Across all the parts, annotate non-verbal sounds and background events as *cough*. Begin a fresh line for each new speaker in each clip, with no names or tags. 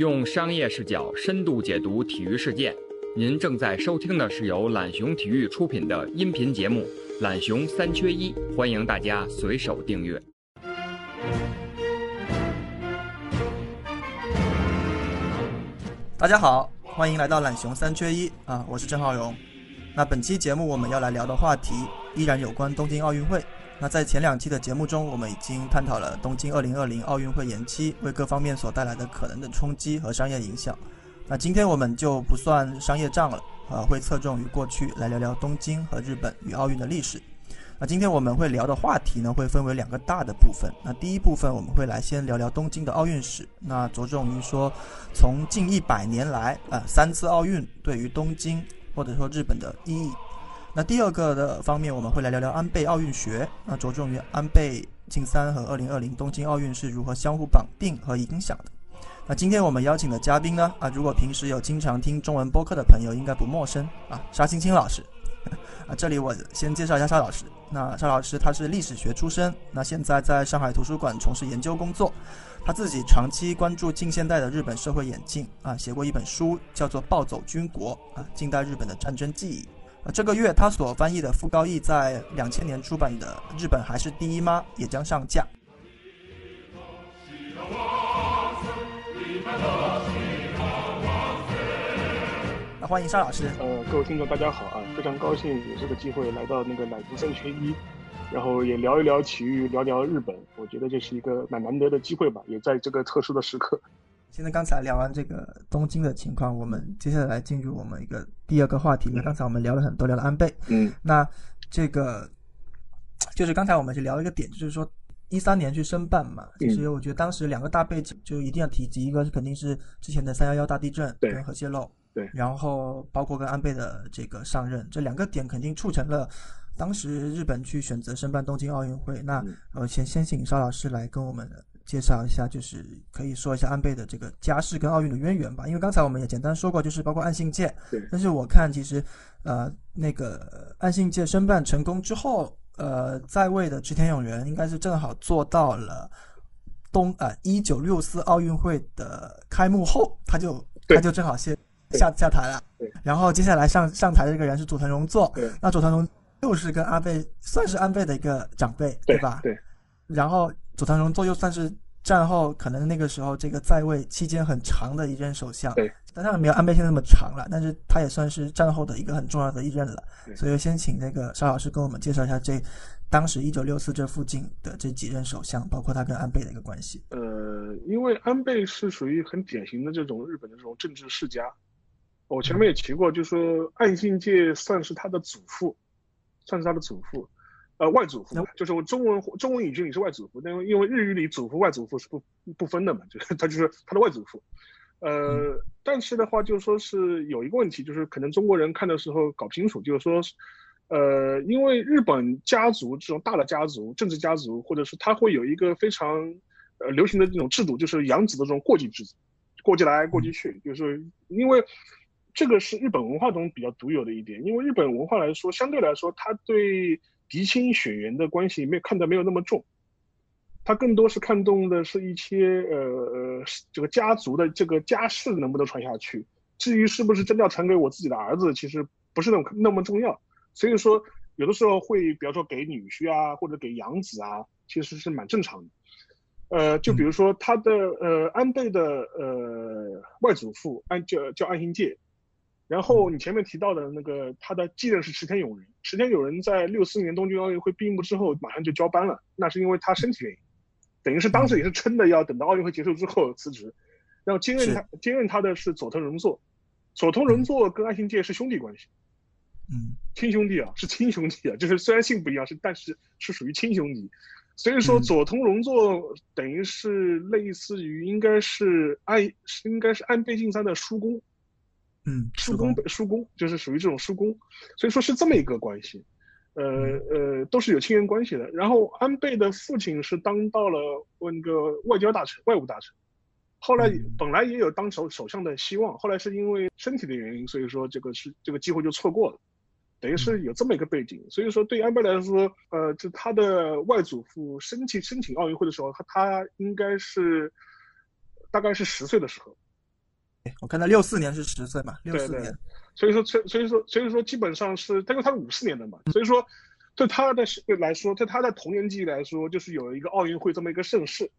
用商业视角深度解读体育事件。您正在收听的是由懒熊体育出品的音频节目《懒熊三缺一》，欢迎大家随手订阅。
大家好，欢迎来到懒熊三缺一啊，我是郑浩荣。那本期节目我们要来聊的话题依然有关东京奥运会。那在前两期的节目中，我们已经探讨了东京2020奥运会延期为各方面所带来的可能的冲击和商业影响。那今天我们就不算商业账了，呃，会侧重于过去来聊聊东京和日本与奥运的历史。那今天我们会聊的话题呢，会分为两个大的部分。那第一部分我们会来先聊聊东京的奥运史，那着重于说从近一百年来，呃，三次奥运对于东京或者说日本的意义。那第二个的方面，我们会来聊聊安倍奥运学，那着重于安倍晋三和二零二零东京奥运是如何相互绑定和影响的。那今天我们邀请的嘉宾呢，啊，如果平时有经常听中文播客的朋友，应该不陌生啊，沙青青老师。*laughs* 啊，这里我先介绍一下沙老师。那沙老师他是历史学出身，那现在在上海图书馆从事研究工作。他自己长期关注近现代的日本社会演进，啊，写过一本书叫做《暴走军国》，啊，近代日本的战争记忆。呃，这个月他所翻译的傅高义在两千年出版的《日本还是第一吗》也将上架。那欢迎沙老师。
呃，各位听众大家好啊，非常高兴有这个机会来到那个奶足三缺一，然后也聊一聊体育，聊聊日本，我觉得这是一个蛮难得的机会吧，也在这个特殊的时刻。
现在刚才聊完这个东京的情况，我们接下来进入我们一个第二个话题。那刚才我们聊了很多，聊了安倍。
嗯，
那这个就是刚才我们是聊一个点，就是说一三年去申办嘛。其实我觉得当时两个大背景就一定要提及，一个是肯定是之前的三幺幺大地震跟核泄漏，
对，
然后包括跟安倍的这个上任，这两个点肯定促成了当时日本去选择申办东京奥运会。那呃，先先请邵老师来跟我们。介绍一下，就是可以说一下安倍的这个家世跟奥运的渊源吧。因为刚才我们也简单说过，就是包括岸信介。
对。
但是我看其实，呃，那个岸信介申办成功之后，呃，在位的池田勇人应该是正好做到了东啊一九六四奥运会的开幕后，他就他就正好先下下台了。
对。
然后接下来上上台的这个人是佐藤荣作。
对。
那佐藤荣又是跟安倍算是安倍的一个长辈，对吧？
对。
然后。佐藤荣作又算是战后可能那个时候这个在位期间很长的一任首相，
对，
当然没有安倍现在那么长了，但是他也算是战后的一个很重要的一任了。所以先请那个邵老师跟我们介绍一下这当时一九六四这附近的这几任首相，包括他跟安倍的一个关系。
呃，因为安倍是属于很典型的这种日本的这种政治世家，我前面也提过，就是说岸信介算是他的祖父，算是他的祖父。呃，外祖父就是我中文中文语句里是外祖父，因为因为日语里祖父外祖父是不不分的嘛，就是 *laughs* 他就是他的外祖父。呃，但是的话就是说是有一个问题，就是可能中国人看的时候搞不清楚，就是说，呃，因为日本家族这种大的家族、政治家族，或者是他会有一个非常呃流行的这种制度，就是养子的这种过继制，过继来过继去，就是因为这个是日本文化中比较独有的一点，因为日本文化来说，相对来说，他对嫡亲血缘的关系没有看得没有那么重，他更多是看重的是一些呃呃这个家族的这个家世能不能传下去。至于是不是真的要传给我自己的儿子，其实不是那么那么重要。所以说，有的时候会比方说给女婿啊，或者给养子啊，其实是蛮正常的。呃，就比如说他的呃安倍的呃外祖父安叫叫安信介。然后你前面提到的那个他的继任是池田勇人，池田勇人在六四年东京奥运会闭幕之后马上就交班了，那是因为他身体原因，等于是当时也是撑的要等到奥运会结束之后辞职，然后接任他接任他的是佐藤荣作，佐藤荣作跟安信介是兄弟关系，
嗯，
亲兄弟啊，是亲兄弟啊，就是虽然姓不一样是，但是是属于亲兄弟，所以说佐藤荣作等于是类似于应该是安应该是安倍晋三的叔公。
嗯，
叔公叔公就是属于这种叔公，所以说是这么一个关系，呃呃，都是有亲缘关系的。然后安倍的父亲是当到了那个外交大臣、外务大臣，后来本来也有当首首相的希望，后来是因为身体的原因，所以说这个是这个机会就错过了，等于是有这么一个背景。所以说对安倍来说，呃，就他的外祖父申请申请奥运会的时候，他他应该是大概是十岁的时候。
我看到六四年是十岁嘛，六四年，
所以说，所以所以说，所以说，基本上是，但是他是五四年的嘛，所以说，对他的来说，对他的童年记忆来说，就是有一个奥运会这么一个盛世，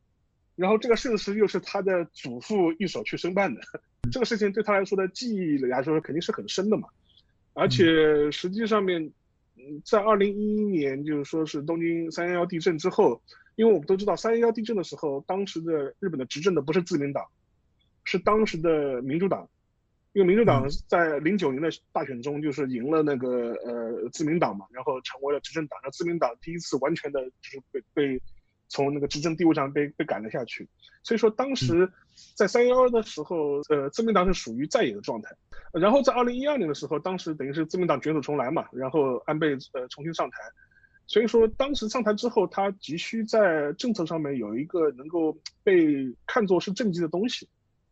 然后这个盛世又是他的祖父一手去申办的，这个事情对他来说的记忆来说肯定是很深的嘛，而且实际上面，嗯，在二零一一年，就是说是东京三幺幺地震之后，因为我们都知道三幺幺地震的时候，当时的日本的执政的不是自民党，是当时的民主党。因为民主党在零九年的大选中就是赢了那个呃自民党嘛，然后成为了执政党。那自民党第一次完全的就是被被从那个执政地位上被被赶了下去。所以说当时在三幺幺的时候，呃，自民党是属于在野的状态。然后在二零一二年的时候，当时等于是自民党卷土重来嘛，然后安倍呃重新上台。所以说当时上台之后，他急需在政策上面有一个能够被看作是政绩的东西。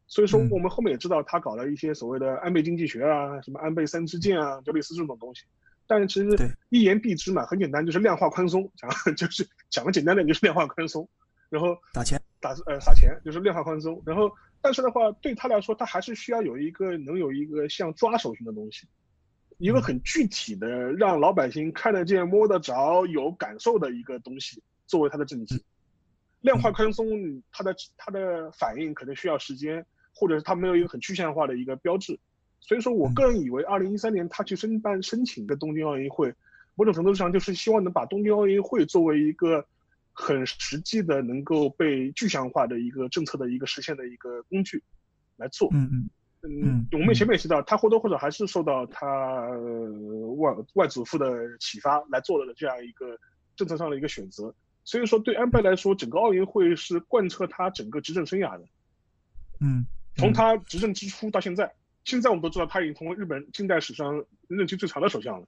所以说，我们后面也知道他搞了一些所谓的安倍经济学啊，什么安倍三支箭啊，就类似这种东西。但是其实一言蔽之嘛，很简单，就是量化宽松，讲 *laughs* 就是讲的简单点就是量化宽松，然后
打钱
打呃撒钱就是量化宽松。然后但是的话，对他来说，他还是需要有一个能有一个像抓手型的东西，一个很具体的让老百姓看得见、摸得着、有感受的一个东西作为他的政绩。量化宽松，它的它的反应可能需要时间。或者是他没有一个很具象化的一个标志，所以说我个人以为，二零一三年他去申办申请的东京奥运会，某种程度上就是希望能把东京奥运会作为一个很实际的、能够被具象化的一个政策的一个实现的一个工具来做。
嗯嗯
嗯，我们前面也提到，他或多或少还是受到他外外祖父的启发来做了这样一个政策上的一个选择。所以说，对安倍来说，整个奥运会是贯彻他整个执政生涯的。
嗯。
从他执政之初到现在，现在我们都知道他已经成为日本近代史上任期最长的首相了，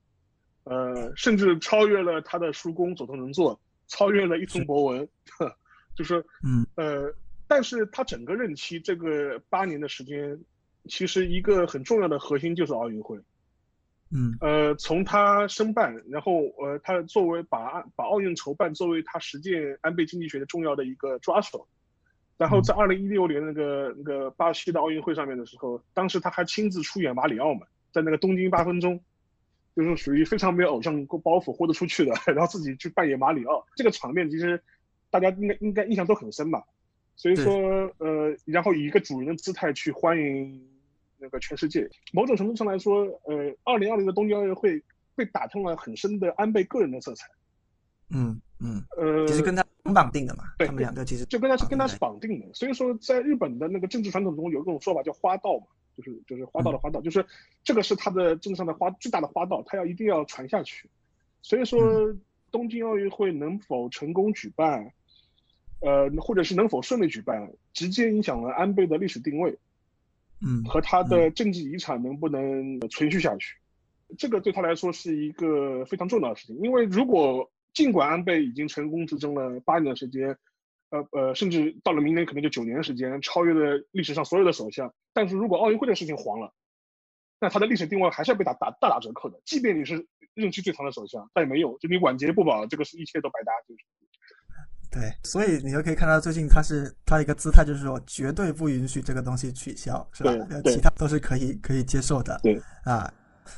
呃，甚至超越了他的叔公佐藤荣作，超越了伊藤博文，*laughs* 就是，
嗯，
呃，但是他整个任期这个八年的时间，其实一个很重要的核心就是奥运会，
嗯，
呃，从他申办，然后呃，他作为把把奥运筹办作为他实践安倍经济学的重要的一个抓手。然后在二零一六年那个那个巴西的奥运会上面的时候，当时他还亲自出演马里奥嘛，在那个东京八分钟，就是属于非常没有偶像包袱豁得出去的，*laughs* 然后自己去扮演马里奥，这个场面其实大家应该应该印象都很深吧。所以说呃，然后以一个主人的姿态去欢迎那个全世界，某种程度上来说，呃，二零二零的东京奥运会被打通了很深的安倍个人的色彩。
嗯嗯，
呃，
其实跟他绑定的嘛，
对，
他们两个其实
就跟他是跟他是绑定的。所以说，在日本的那个政治传统中，有一种说法叫花道嘛，就是就是花道的花道，就是这个是他的政治上的花最大的花道，他要一定要传下去。所以说，东京奥运会能否成功举办，呃，或者是能否顺利举办，直接影响了安倍的历史定位，
嗯，
和他的政治遗产能不能存续下去，这个对他来说是一个非常重要的事情，因为如果尽管安倍已经成功执政了八年的时间，呃呃，甚至到了明年可能就九年的时间，超越了历史上所有的首相。但是如果奥运会的事情黄了，那他的历史定位还是要被打打大打折扣的。即便你是任期最长的首相，但也没有，就你晚节不保，这个是一切都白搭。就是
对，所以你就可以看到最近他是他的一个姿态，就是说绝对不允许这个东西取消，是吧？其他都是可以可以接受的。
对
啊。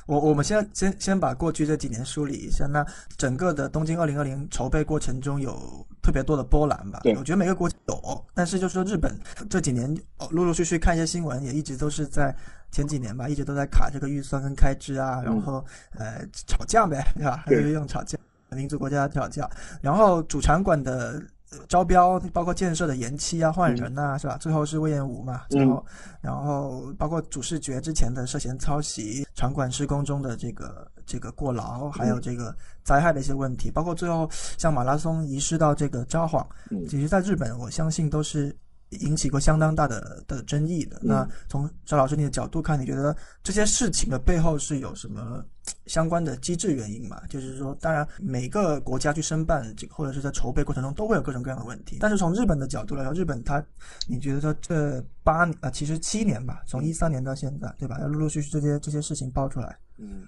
我我们先先先把过去这几年梳理一下。那整个的东京二零二零筹备过程中有特别多的波澜吧？
对，
我觉得每个国家有，但是就是说日本这几年陆陆续续看一些新闻，也一直都是在前几年吧，一直都在卡这个预算跟开支啊，然后呃吵架呗，对吧？还是 *laughs* 用吵架，民族国家吵架，然后主场馆的。招标包括建设的延期啊、换人呐，是吧？最后是魏延武嘛，最后，然后包括主视觉之前的涉嫌抄袭、场馆施工中的这个这个过劳，还有这个灾害的一些问题，包括最后像马拉松遗失到这个札幌，其实在日本我相信都是。引起过相当大的的争议的。那从赵老师你的角度看，你觉得这些事情的背后是有什么相关的机制原因吗？就是说，当然每个国家去申办这个，或者是在筹备过程中都会有各种各样的问题。但是从日本的角度来说，日本它，你觉得说这八啊，其实七年吧，从一三年到现在，对吧？要陆陆续续这些这些事情爆出来。
嗯，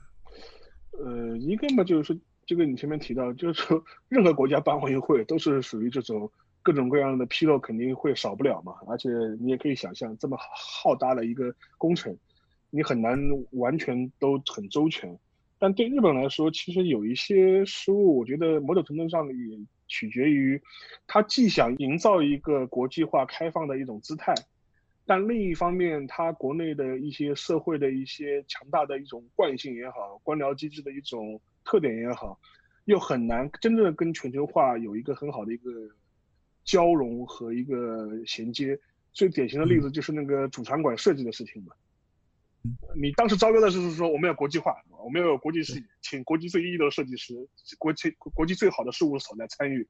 呃，一个嘛，就是说这个你前面提到，就是说任何国家办奥运会都是属于这种。各种各样的纰漏肯定会少不了嘛。而且你也可以想象，这么浩大的一个工程，你很难完全都很周全。但对日本来说，其实有一些失误，我觉得某种程度上也取决于，他既想营造一个国际化开放的一种姿态。但另一方面，它国内的一些社会的一些强大的一种惯性也好，官僚机制的一种特点也好，又很难真正跟全球化有一个很好的一个交融和一个衔接。最典型的例子就是那个主场馆设计的事情嘛。你当时招标的是说我们要国际化，我们要有国际视野，请国际最一流的设计师、国际国际最好的事务所来参与。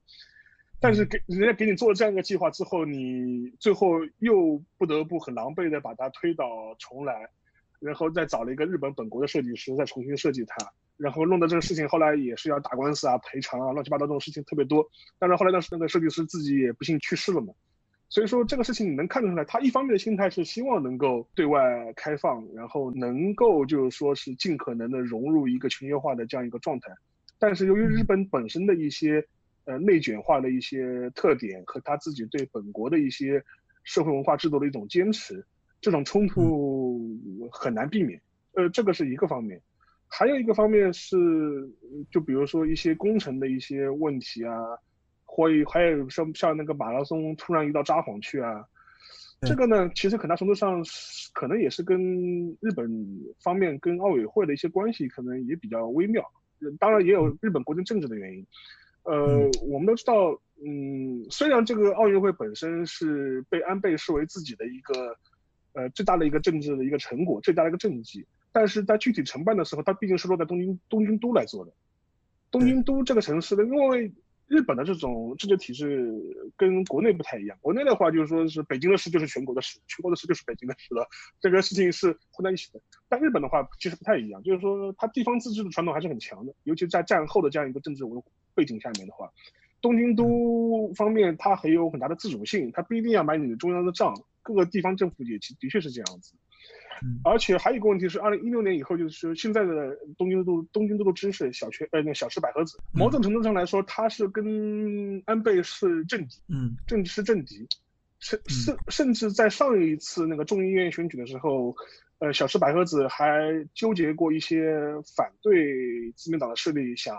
但是给人家给你做了这样一个计划之后，你最后又不得不很狼狈的把它推倒重来，然后再找了一个日本本国的设计师再重新设计它，然后弄的这个事情后来也是要打官司啊、赔偿啊、乱七八糟这种事情特别多。但是后来那那个设计师自己也不幸去世了嘛，所以说这个事情你能看得出来，他一方面的心态是希望能够对外开放，然后能够就是说是尽可能的融入一个全球化的这样一个状态，但是由于日本本身的一些。呃，内卷化的一些特点和他自己对本国的一些社会文化制度的一种坚持，这种冲突很难避免。呃，这个是一个方面，还有一个方面是，就比如说一些工程的一些问题啊，或还有像像那个马拉松突然遇到札幌去啊，这个呢，其实很大程度上可能也是跟日本方面跟奥委会的一些关系可能也比较微妙，当然也有日本国内政治的原因。呃，我们都知道，嗯，虽然这个奥运会本身是被安倍视为自己的一个，呃，最大的一个政治的一个成果，最大的一个政绩，但是在具体承办的时候，它毕竟是落在东京东京都来做的。东京都这个城市呢，因为日本的这种政治体制跟国内不太一样，国内的话就是说是北京的事就是全国的事，全国的事就是北京的事了，这个事情是混在一起的。但日本的话其实不太一样，就是说它地方自治的传统还是很强的，尤其在战后的这样一个政治文。背景下面的话，东京都方面它很有很大的自主性，它不一定要买你的中央的账，各个地方政府也其的确是这样子。而且还有一个问题是，二零一六年以后，就是现在的东京都东京都的知识小泉呃那小池百合子，某种程度上来说，他是跟安倍是政敌，
嗯，
政是政敌，甚甚甚至在上一次那个众议院选举的时候，呃，小池百合子还纠结过一些反对自民党的势力想。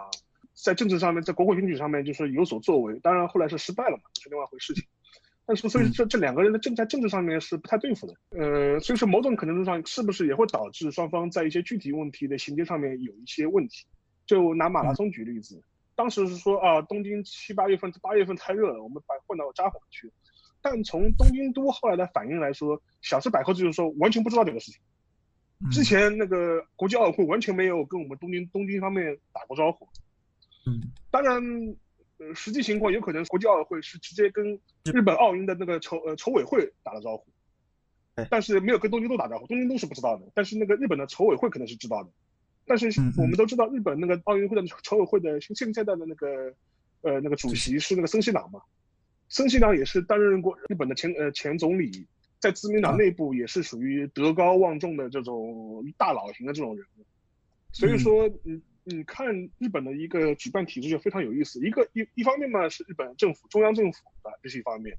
在政治上面，在国会选举上面就是有所作为，当然后来是失败了嘛，是另外一回事情。但是所以这这两个人的政在政治上面是不太对付的，呃，所以说某种可能上是不是也会导致双方在一些具体问题的衔接上面有一些问题？就拿马拉松举例子，当时是说啊，东京七八月份八月份太热了，我们把换到札幌去。但从东京都后来的反应来说，小吃百合子就是说完全不知道这个事情。之前那个国际奥委会完全没有跟我们东京东京方面打过招呼。
嗯，
当然，呃，实际情况有可能国际奥委会是直接跟日本奥运的那个筹呃筹委会打了招呼，但是没有跟东京都打招呼，东京都是不知道的，但是那个日本的筹委会可能是知道的。但是我们都知道，日本那个奥运会的筹委会的现现在的那个呃那个主席是那个森西朗嘛，森西朗也是担任过日本的前呃前总理，在自民党内部也是属于德高望重的这种大佬型的这种人物，所以说嗯。你看日本的一个举办体制就非常有意思，一个一一方面嘛是日本政府中央政府啊，这是一方面，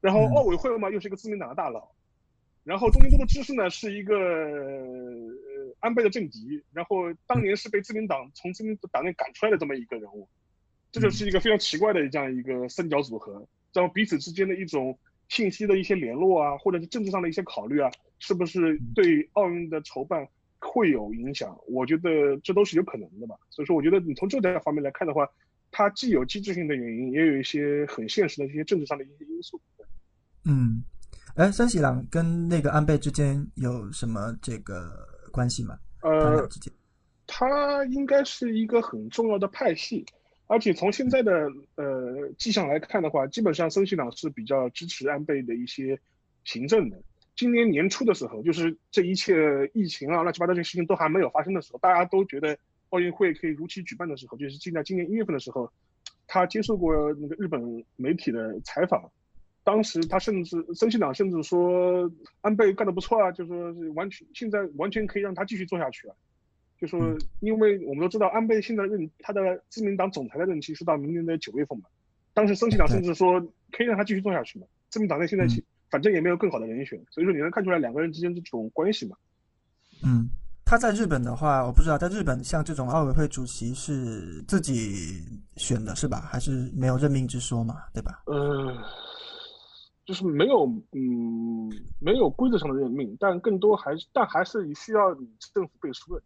然后奥委会嘛又是一个自民党的大佬，然后东京都的知事呢是一个呃安倍的政敌，然后当年是被自民党从自民党内赶出来的这么一个人物，这就是一个非常奇怪的这样一个三角组合，然后彼此之间的一种信息的一些联络啊，或者是政治上的一些考虑啊，是不是对奥运的筹办？会有影响，我觉得这都是有可能的吧。所以说，我觉得你从这个方面来看的话，它既有机制性的原因，也有一些很现实的一些政治上的一些因素。
嗯，哎，森喜朗跟那个安倍之间有什么这个关系吗？
呃，他应该是一个很重要的派系，而且从现在的呃迹象来看的话，基本上森喜朗是比较支持安倍的一些行政的。今年年初的时候，就是这一切疫情啊、乱七八糟这些事情都还没有发生的时候，大家都觉得奥运会可以如期举办的时候，就是今在今年一月份的时候，他接受过那个日本媒体的采访，当时他甚至森信党甚至说安倍干得不错啊，就说是完全现在完全可以让他继续做下去啊，就说因为我们都知道安倍现在任他的自民党总裁的任期是到明年的九月份嘛，当时森信党甚至说可以让他继续做下去嘛。自民党内现在反正也没有更好的人选，所以说你能看出来两个人之间这种关系嘛。
嗯，他在日本的话，我不知道，在日本像这种奥委会主席是自己选的是吧？还是没有任命之说嘛？对吧？
嗯，就是没有，嗯，没有规则上的任命，但更多还是，但还是需要你政府背书的。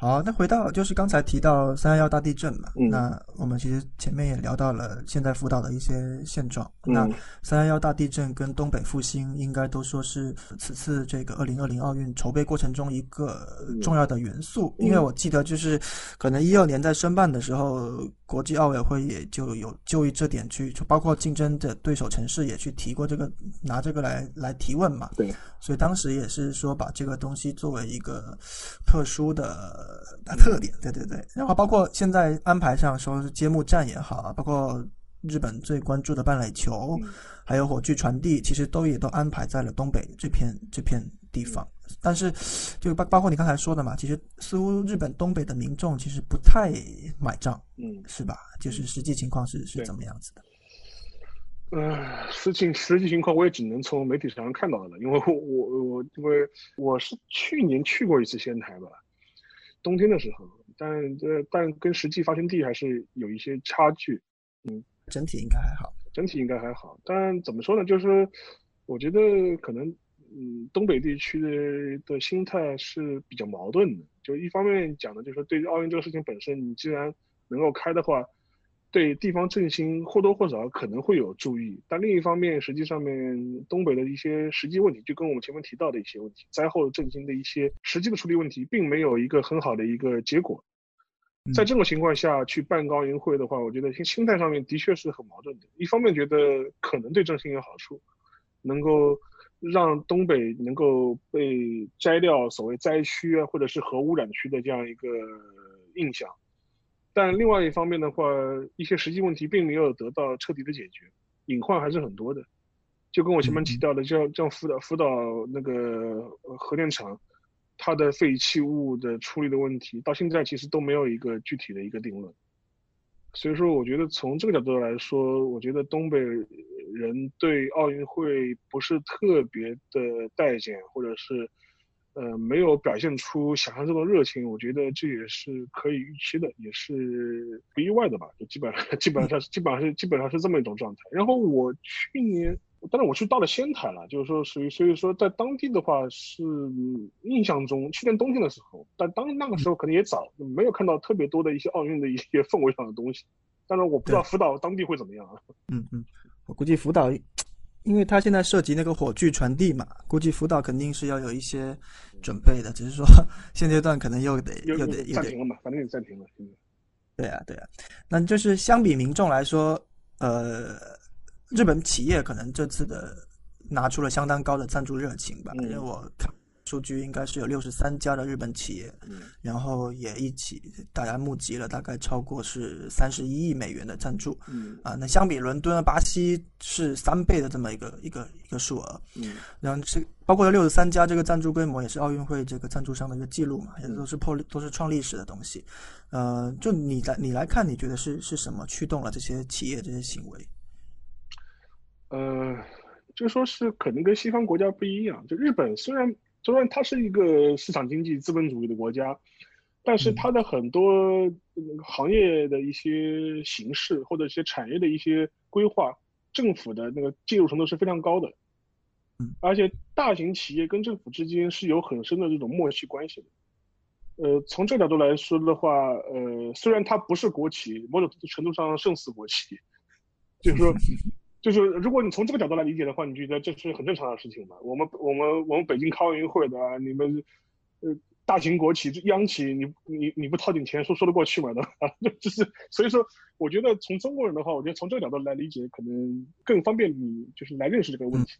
好，那回到就是刚才提到三幺幺大地震嘛，
嗯，
那我们其实前面也聊到了现在福岛的一些现状。那三幺幺大地震跟东北复兴应该都说是此次这个二零二零奥运筹备过程中一个重要的元素，因为我记得就是可能一二年在申办的时候，国际奥委会也就有就于这点去，就包括竞争的对手城市也去提过这个，拿这个来来提问嘛。
对，
所以当时也是说把这个东西作为一个特殊的。呃，特点，对对对，然后包括现在安排上说是揭幕战也好，包括日本最关注的半垒球，还有火炬传递，其实都也都安排在了东北这片这片地方。但是，就包包括你刚才说的嘛，其实似乎日本东北的民众其实不太买账，
嗯，
是吧？就是实际情况是是怎么样子的？
呃，实情实际情况我也只能从媒体上看到的了，因为我我我因为我是去年去过一次仙台吧。冬天的时候，但呃，但跟实际发生地还是有一些差距。嗯，
整体应该还好，
整体应该还好。但怎么说呢？就是我觉得可能，嗯，东北地区的的心态是比较矛盾的。就一方面讲的，就是对于奥运这个事情本身，你既然能够开的话。对地方振兴或多或少可能会有注意，但另一方面，实际上面东北的一些实际问题，就跟我们前面提到的一些问题，灾后振兴的一些实际的处理问题，并没有一个很好的一个结果。在这种情况下去办奥运会的话，我觉得心心态上面的确是很矛盾的。一方面觉得可能对振兴有好处，能够让东北能够被摘掉所谓灾区啊，或者是核污染区的这样一个印象。但另外一方面的话，一些实际问题并没有得到彻底的解决，隐患还是很多的。就跟我前面提到的，像像福岛福岛那个核电厂，它的废弃物的处理的问题，到现在其实都没有一个具体的一个定论。所以说，我觉得从这个角度来说，我觉得东北人对奥运会不是特别的待见，或者是。呃，没有表现出想象中的热情，我觉得这也是可以预期的，也是不意外的吧。就基本上，基本上是，基本上是，基本上是这么一种状态。然后我去年，但是我去到了仙台了，就是说属于，所以说在当地的话是印象中，去年冬天的时候，但当那个时候可能也早，没有看到特别多的一些奥运的一些氛围上的东西。当然我不知道福岛当地会怎么样啊。
嗯嗯，我估计福岛。因为它现在涉及那个火炬传递嘛，估计福岛肯定是要有一些准备的，只是说 *laughs* 现阶段可能又得又得
暂停了嘛，反正也暂停了。
对啊，对啊，那就是相比民众来说，呃，日本企业可能这次的拿出了相当高的赞助热情吧，因为我看。数据应该是有六十三家的日本企业，嗯。然后也一起大家募集了大概超过是三十一亿美元的赞助，嗯。啊，那相比伦敦、巴西是三倍的这么一个一个一个数额，嗯。然后这包括六十三家这个赞助规模也是奥运会这个赞助商的一个记录嘛，也都是破都是创历史的东西，呃，就你来你来看，你觉得是是什么驱动了这些企业这些行为？
呃，就说是可能跟西方国家不一样，就日本虽然。虽然它是一个市场经济资本主义的国家，但是它的很多行业的一些形式或者一些产业的一些规划，政府的那个介入程度是非常高的。而且大型企业跟政府之间是有很深的这种默契关系的。呃，从这角度来说的话，呃，虽然它不是国企，某种程度上胜似国企，*laughs* 就是说。就是如果你从这个角度来理解的话，你觉得这是很正常的事情嘛？我们我们我们北京开奥运会的，你们呃大型国企央企，你你你不掏点钱说说得过去吗？对吧？*laughs* 就是所以说，我觉得从中国人的话，我觉得从这个角度来理解，可能更方便你就是来认识这个问题。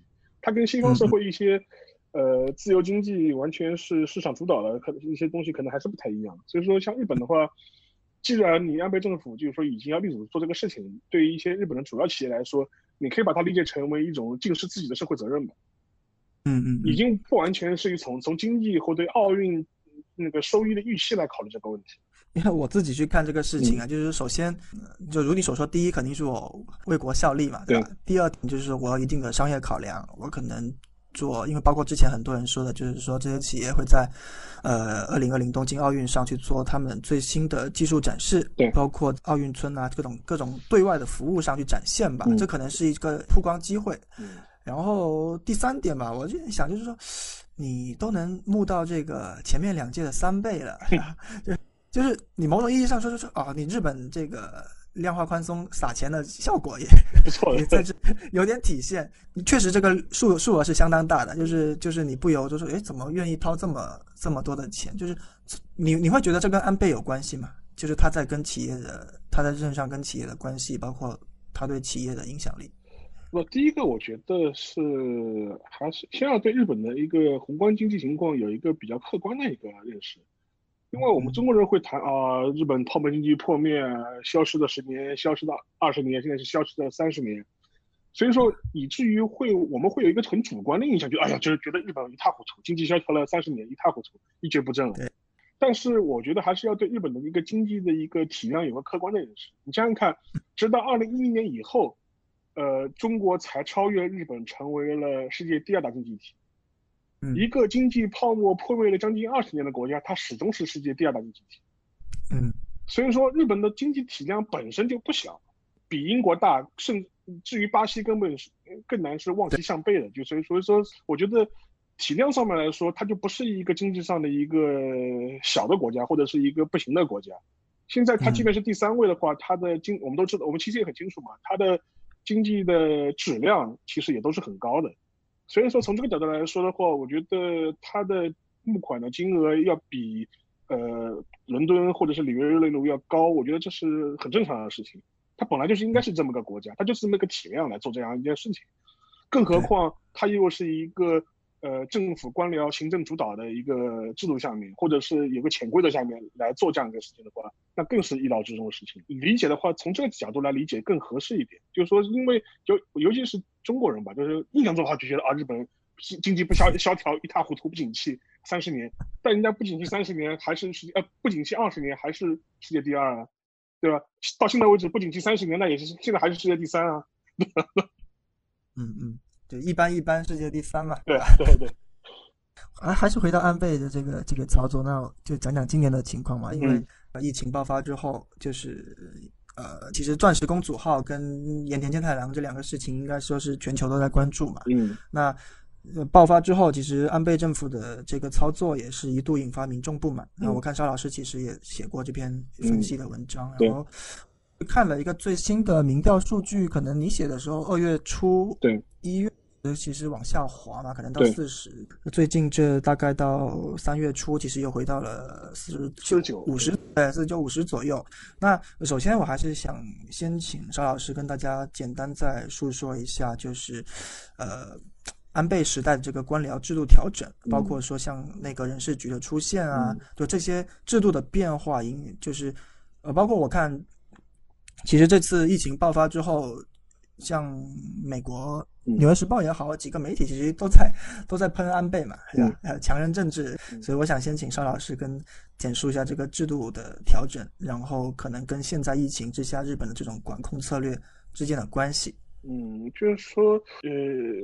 它跟西方社会一些呃自由经济完全是市场主导的，可能一些东西可能还是不太一样。所以说，像日本的话。既然你安倍政府就是说已经要立足做这个事情，对于一些日本的主要企业来说，你可以把它理解成为一种尽是自己的社会责任吧。
嗯嗯，
已经不完全是从从经济或对奥运那个收益的预期来考虑这个问题。
因为我自己去看这个事情啊，就是首先就如你所说，第一肯定是我为国效力嘛，对吧？第二点就是我要一定的商业考量，我可能。做，因为包括之前很多人说的，就是说这些企业会在，呃，二零二零东京奥运上去做他们最新的技术展示，
对，
包括奥运村啊，各种各种对外的服务上去展现吧，这可能是一个曝光机会。然后第三点吧，我就想就是说，你都能募到这个前面两届的三倍了，*laughs* 就就是你某种意义上说说说啊，你日本这个。量化宽松撒钱的效果也 *laughs*
不错，
也在这有点体现。确实，这个数数额是相当大的，就是就是你不由就说，哎，怎么愿意掏这么这么多的钱？就是你你会觉得这跟安倍有关系吗？就是他在跟企业的他在任上跟企业的关系，包括他对企业的影响力。
我第一个，我觉得是还是先要对日本的一个宏观经济情况有一个比较客观的一个认识。因为我们中国人会谈啊，日本泡沫经济破灭，消失的十年，消失的二十年，现在是消失的三十年，所以说以至于会我们会有一个很主观的印象，就哎呀，就是觉得日本一塌糊涂，经济萧条了三十年，一塌糊涂，一蹶不振了。但是我觉得还是要对日本的一个经济的一个体量有个客观的认识。你想想看，直到二零一一年以后，呃，中国才超越日本，成为了世界第二大经济体。一个经济泡沫破灭了将近二十年的国家，它始终是世界第二大经济体。
嗯，
所以说日本的经济体量本身就不小，比英国大，甚至于巴西根本是更难是望其项背的。就所以所以说，我觉得体量上面来说，它就不是一个经济上的一个小的国家，或者是一个不行的国家。现在它即便是第三位的话，它的经我们都知道，我们其实也很清楚嘛，它的经济的质量其实也都是很高的。所以说，从这个角度来说的话，我觉得它的募款的金额要比呃伦敦或者是里约热内卢要高，我觉得这是很正常的事情。它本来就是应该是这么个国家，它就是这么个体量来做这样一件事情，更何况它又是一个。呃，政府官僚行政主导的一个制度下面，或者是有个潜规则下面来做这样一个事情的话，那更是意料之中的事情。理解的话，从这个角度来理解更合适一点。就是说，因为就尤其是中国人吧，就是印象中的话就觉得啊，日本经经济不萧萧条，一塌糊涂，不景气三十年，但人家不景气三十年还是世界呃不景气二十年还是世界第二啊，对吧？到现在为止不景气三十年，那也是现在还是世界第三啊。*laughs*
嗯嗯。对一般一般，世界第三嘛。
对对对。*laughs*
还还是回到安倍的这个这个操作，那就讲讲今年的情况嘛。因为疫情爆发之后，就是呃，其实钻石公主号跟盐田健太郎这两个事情，应该说是全球都在关注嘛。
嗯。
那爆发之后，其实安倍政府的这个操作也是一度引发民众不满。那我看邵老师其实也写过这篇分析的文章，然后看了一个最新的民调数据，可能你写的时候二月初，
对
一月。其是往下滑嘛，可能到四十。最近这大概到三月初，其实又回到了四十九、五十，对，四十九、五十左右。那首先我还是想先请邵老师跟大家简单再述说一下，就是呃安倍时代的这个官僚制度调整，包括说像那个人事局的出现啊，就这些制度的变化，因就是呃，包括我看，其实这次疫情爆发之后。像美国《纽约时报》也好，几个媒体其实都在都在喷安倍嘛，是吧？呃，强人政治，所以我想先请邵老师跟简述一下这个制度的调整，然后可能跟现在疫情之下日本的这种管控策略之间的关系。
嗯，就是说，呃，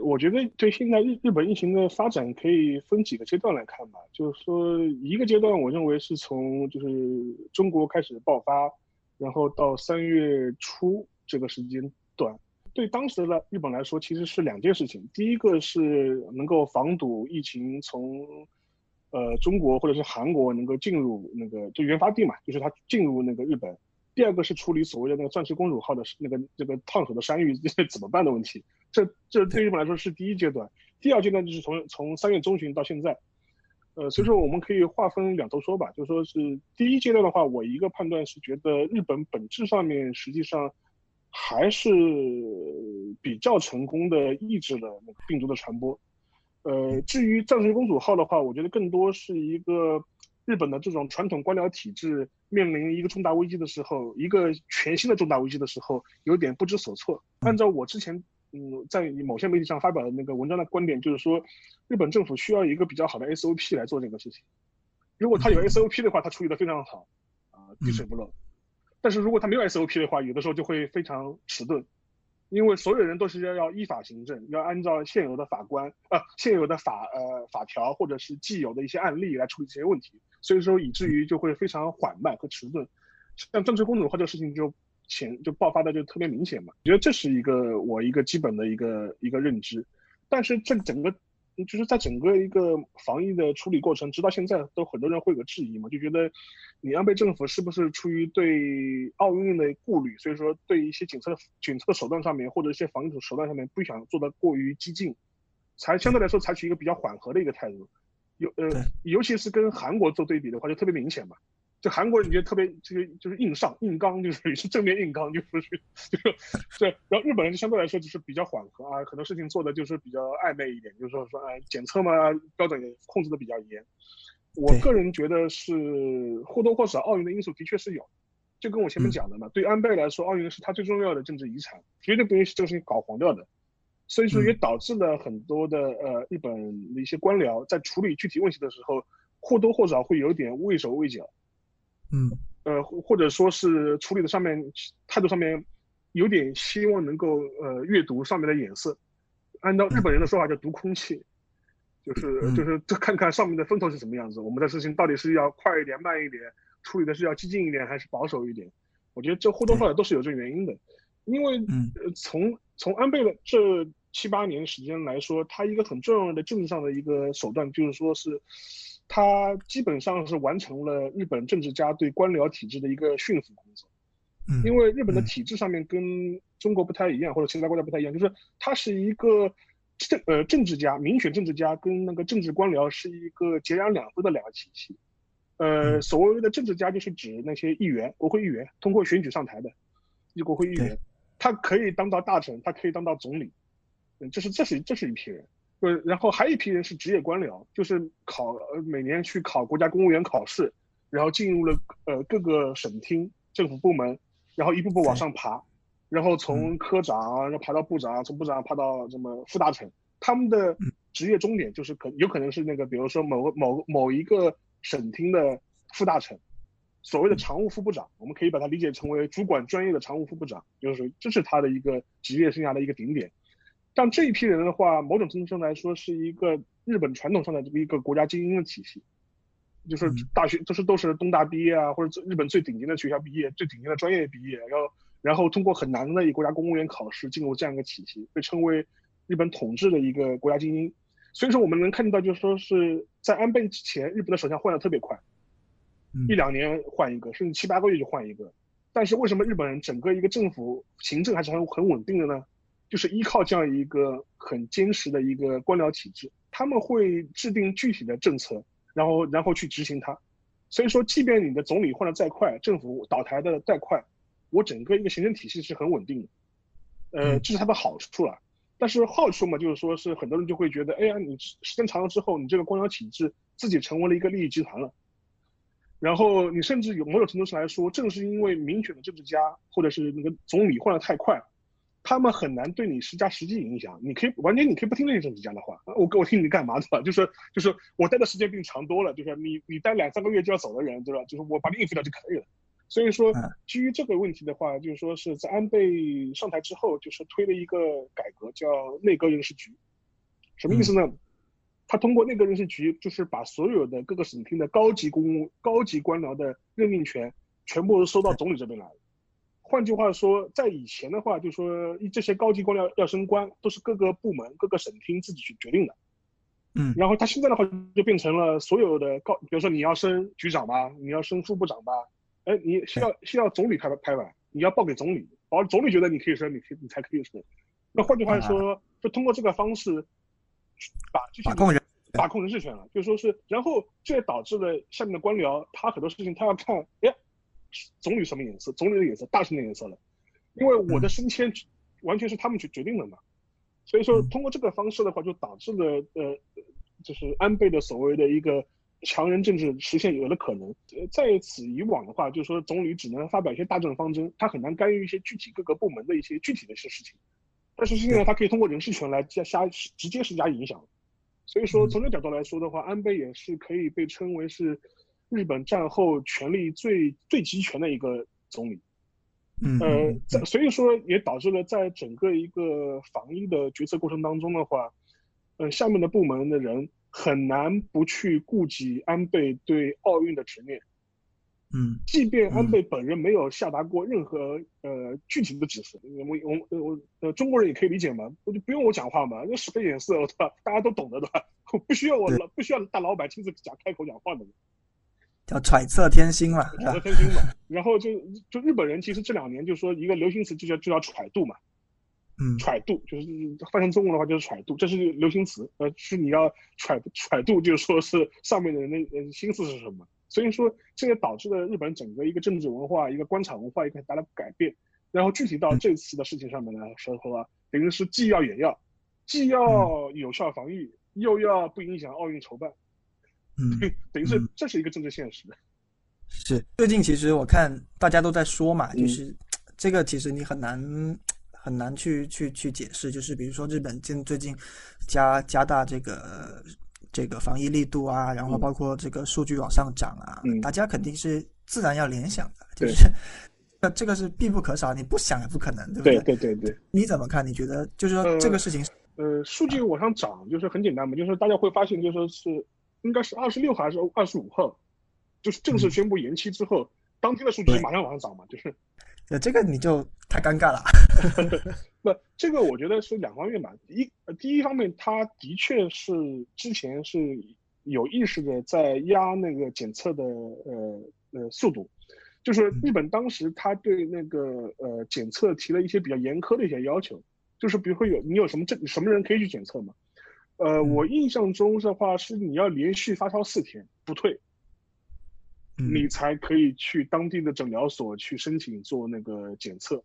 我觉得对现在日日本疫情的发展可以分几个阶段来看吧。就是说，一个阶段我认为是从就是中国开始爆发，然后到三月初这个时间段。对当时的日本来说，其实是两件事情。第一个是能够防堵疫情从，呃，中国或者是韩国能够进入那个就原发地嘛，就是它进入那个日本。第二个是处理所谓的那个钻石公主号的那个这个烫手的山芋 *laughs* 怎么办的问题。这这对日本来说是第一阶段。第二阶段就是从从三月中旬到现在，呃，所以说我们可以划分两头说吧。就说是第一阶段的话，我一个判断是觉得日本本质上面实际上。还是比较成功的抑制了那个病毒的传播。呃，至于“战神公主号”的话，我觉得更多是一个日本的这种传统官僚体制面临一个重大危机的时候，一个全新的重大危机的时候，有点不知所措。按照我之前嗯在某些媒体上发表的那个文章的观点，就是说，日本政府需要一个比较好的 SOP 来做这个事情。如果他有 SOP 的话，他处理的非常好。啊滴水不漏。但是如果他没有 SOP 的话，有的时候就会非常迟钝，因为所有人都是要要依法行政，要按照现有的法官呃现有的法呃法条或者是既有的一些案例来处理这些问题，所以说以至于就会非常缓慢和迟钝。像政治公正化这个事情就前就爆发的就特别明显嘛，我觉得这是一个我一个基本的一个一个认知，但是这整个就是在整个一个防疫的处理过程，直到现在都很多人会有个质疑嘛，就觉得你安倍政府是不是出于对奥运的顾虑，所以说对一些检测检测手段上面或者一些防疫手段上面不想做的过于激进，才相对来说采取一个比较缓和的一个态度，尤呃尤其是跟韩国做对比的话就特别明显嘛。就韩国人觉得特别这个就是硬上硬刚，就属于是正面硬刚，就是就是对。然后日本人就相对来说就是比较缓和啊，很多事情做的就是比较暧昧一点，就是说说啊检测嘛标准也控制的比较严。我个人觉得是或多或少奥运的因素的确是有，就跟我前面讲的嘛，对安倍来说，奥运是他最重要的政治遗产，绝对不允许这个事情搞黄掉的。所以说也导致了很多的呃日本的一些官僚在处理具体问题的时候，或多或少会有点畏手畏脚。
嗯，
呃，或者说是处理的上面态度上面，有点希望能够呃阅读上面的眼色，按照日本人的说法叫读空气，就是就是看看上面的风头是什么样子，我们的事情到底是要快一点慢一点，处理的是要激进一点还是保守一点？我觉得这或多或少都是有这原因的，因为从从安倍的这七八年时间来说，他一个很重要的政治上的一个手段就是说是。他基本上是完成了日本政治家对官僚体制的一个驯服工作，
嗯，
因为日本的体制上面跟中国不太一样，或者其他国家不太一样，就是他是一个政呃政治家，民选政治家跟那个政治官僚是一个截然两分的两个体系，呃，所谓的政治家就是指那些议员，国会议员通过选举上台的，一国会议员，他可以当到大臣，他可以当到总理，嗯，这是这是这是一批人。对，然后还有一批人是职业官僚，就是考呃每年去考国家公务员考试，然后进入了呃各个省厅政府部门，然后一步步往上爬，然后从科长然后爬到部长，从部长爬到什么副大臣，他们的职业终点就是可有可能是那个，比如说某个某某一个省厅的副大臣，所谓的常务副部长，我们可以把它理解成为主管专业的常务副部长，就是这是他的一个职业生涯的一个顶点。像这一批人的话，某种程度上来说，是一个日本传统上的这么一个国家精英的体系，就是大学都是都是东大毕业啊，或者日本最顶尖的学校毕业，最顶尖的专业毕业，然后然后通过很难的一个国家公务员考试进入这样一个体系，被称为日本统治的一个国家精英。所以说我们能看到，就是说是在安倍之前，日本的首相换的特别快，一两年换一个，甚至七八个月就换一个。但是为什么日本人整个一个政府行政还是很很稳定的呢？就是依靠这样一个很坚实的一个官僚体制，他们会制定具体的政策，然后然后去执行它。所以说，即便你的总理换的再快，政府倒台的再快，我整个一个行政体系是很稳定的。呃，这是它的好处了。但是坏处嘛，就是说是很多人就会觉得，哎呀，你时间长了之后，你这个官僚体制自己成为了一个利益集团了。然后你甚至有某种程度上来说，正是因为民选的政治家或者是那个总理换的太快。他们很难对你施加实际影响，你可以完全你可以不听那些政治家的话，我我听你干嘛的吧？就是就是我待的时间比你长多了，就是你你待两三个月就要走的人对吧？就是我把你应付掉就可以了。所以说基于这个问题的话，就是说是在安倍上台之后，就是推了一个改革，叫内阁人事局。什么意思呢？他通过内阁人事局，就是把所有的各个省厅的高级公务、高级官僚的任命权，全部都收到总理这边来了。换句话说，在以前的话，就说这些高级官僚要升官，都是各个部门、各个省厅自己去决定的。
嗯，
然后他现在的话就变成了所有的高，比如说你要升局长吧，你要升副部长吧，哎，你需要需要总理拍拍板，你要报给总理，保总理觉得你可以升，你可以你才可以升。那换句话说，就通过这个方式把这些
把控人
把控人事权了，就说是，然后这也导致了下面的官僚他很多事情他要看，哎。总理什么颜色？总理的颜色，大臣的颜色了，因为我的升迁完全是他们去决定的嘛，所以说通过这个方式的话，就导致了呃，就是安倍的所谓的一个强人政治实现有了可能。在此以往的话，就是说总理只能发表一些大政方针，他很难干预一些具体各个部门的一些具体的一些事情。但是现在他可以通过人事权来加加直接施加影响，所以说从这个角度来说的话，安倍也是可以被称为是。日本战后权力最最集权的一个总理。
嗯，
呃，在所以说也导致了在整个一个防疫的决策过程当中的话，呃，下面的部门的人很难不去顾及安倍对奥运的执念。
嗯，
即便安倍本人没有下达过任何呃具体的指示，我我我呃中国人也可以理解嘛，我就不用我讲话嘛，那使个眼色对吧？大家都懂得对吧？*laughs* 不需要我不需要大老板亲自讲开口讲话的。
叫揣测天心嘛，
揣测天心嘛。然后就就日本人其实这两年就说一个流行词就叫就叫揣度嘛，
嗯，
揣度就是翻成中文的话就是揣度，这是流行词，呃，是你要揣揣度，就是说是上面的人的呃心思是什么。所以说这也导致了日本整个一个政治文化、一个官场文化一个很大的改变。然后具体到这次的事情上面来说的话，等于是既要也要，既要有效防御，又要不影响奥运筹办。
嗯，
等于是这是一个政治现实。
是最近其实我看大家都在说嘛，就是这个其实你很难很难去去去解释，就是比如说日本近最近加加大这个这个防疫力度啊，然后包括这个数据往上涨啊，大家肯定是自然要联想的，就是那这个是必不可少，你不想也不可能，对不
对？对对对对。
你怎么看？你觉得就是说这个事情？
呃，数据往上涨就是很简单嘛，就是大家会发现，就说是。应该是二十六号还是二十五号，就是正式宣布延期之后，当天的数据马上往上涨嘛，就是，
那，这个你就太尴尬了。*laughs*
不，这个我觉得是两方面吧。一，第一方面，他的确是之前是有意识的在压那个检测的呃呃速度，就是日本当时他对那个呃检测提了一些比较严苛的一些要求，就是比如说有你有什么证，什么人可以去检测嘛。呃，我印象中的话是你要连续发烧四天不退，你才可以去当地的诊疗所去申请做那个检测。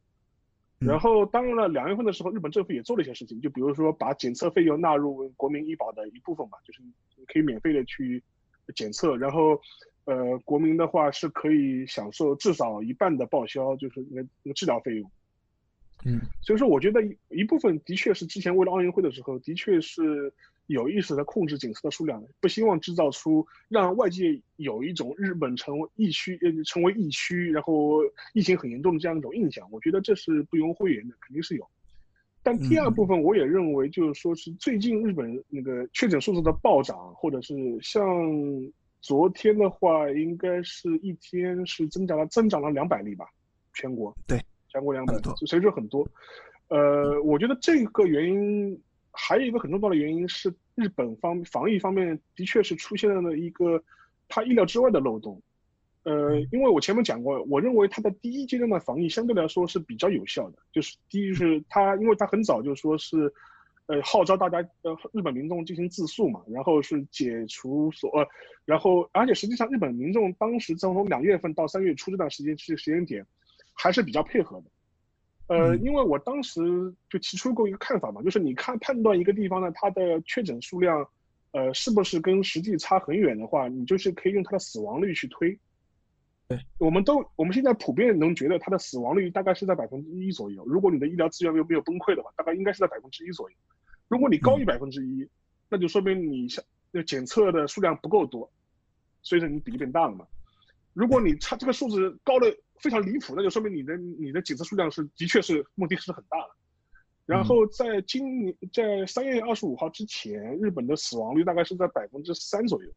然后当然了，两月份的时候，日本政府也做了一些事情，就比如说把检测费用纳入国民医保的一部分吧，就是可以免费的去检测。然后，呃，国民的话是可以享受至少一半的报销，就是那那个治疗费用。
嗯，
所以说我觉得一部分的确是之前为了奥运会的时候，的确是有意识的控制检测的数量，不希望制造出让外界有一种日本成为疫区呃成为疫区，然后疫情很严重的这样一种印象。我觉得这是不容讳言的，肯定是有。但第二部分我也认为，就是说是最近日本那个确诊数字的暴涨，或者是像昨天的话，应该是一天是增长了增长了两百例吧，全国
对。
全国两百多，所以说很多。呃，我觉得这个原因还有一个很重要的原因是，日本方防疫方面的确是出现了一个他意料之外的漏洞。呃，因为我前面讲过，我认为他的第一阶段的防疫相对来说是比较有效的。就是第一是他，因为他很早就说是，呃，号召大家呃日本民众进行自诉嘛，然后是解除所，呃然后而且实际上日本民众当时从两月份到三月初这段时间是时间点。还是比较配合的，呃，因为我当时就提出过一个看法嘛，就是你看判断一个地方呢，它的确诊数量，呃，是不是跟实际差很远的话，你就是可以用它的死亡率去推。
对，
我们都我们现在普遍能觉得它的死亡率大概是在百分之一左右。如果你的医疗资源没有没有崩溃的话，大概应该是在百分之一左右。如果你高于百分之一，那就说明你像那检测的数量不够多，所以说你比例变大了嘛。如果你差这个数字高的。非常离谱，那就说明你的你的检测数量是的确是目的是很大的。然后在今年在三月二十五号之前，日本的死亡率大概是在百分之三左右，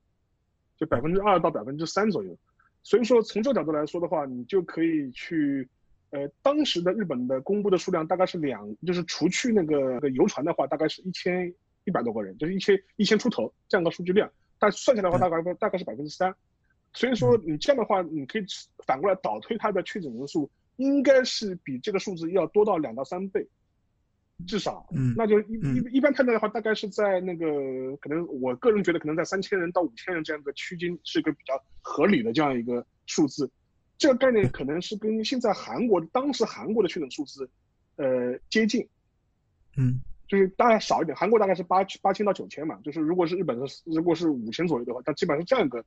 就百分之二到百分之三左右。所以说从这个角度来说的话，你就可以去，呃，当时的日本的公布的数量大概是两，就是除去那个游船的话，大概是一千一百多个人，就是一千一千出头这样的数据量，但算下来的话，大概大概是百分之三。所以说你这样的话，你可以反过来倒推它的确诊人数，应该是比这个数字要多到两到三倍，至少，
嗯，
那就一一一般判断的话，大概是在那个可能我个人觉得可能在三千人到五千人这样一个区间是一个比较合理的这样一个数字，这个概念可能是跟现在韩国当时韩国的确诊数字，呃接近，
嗯，
就是大概少一点，韩国大概是八八千到九千嘛，就是如果是日本的如果是五千左右的话，它基本上是这样一个。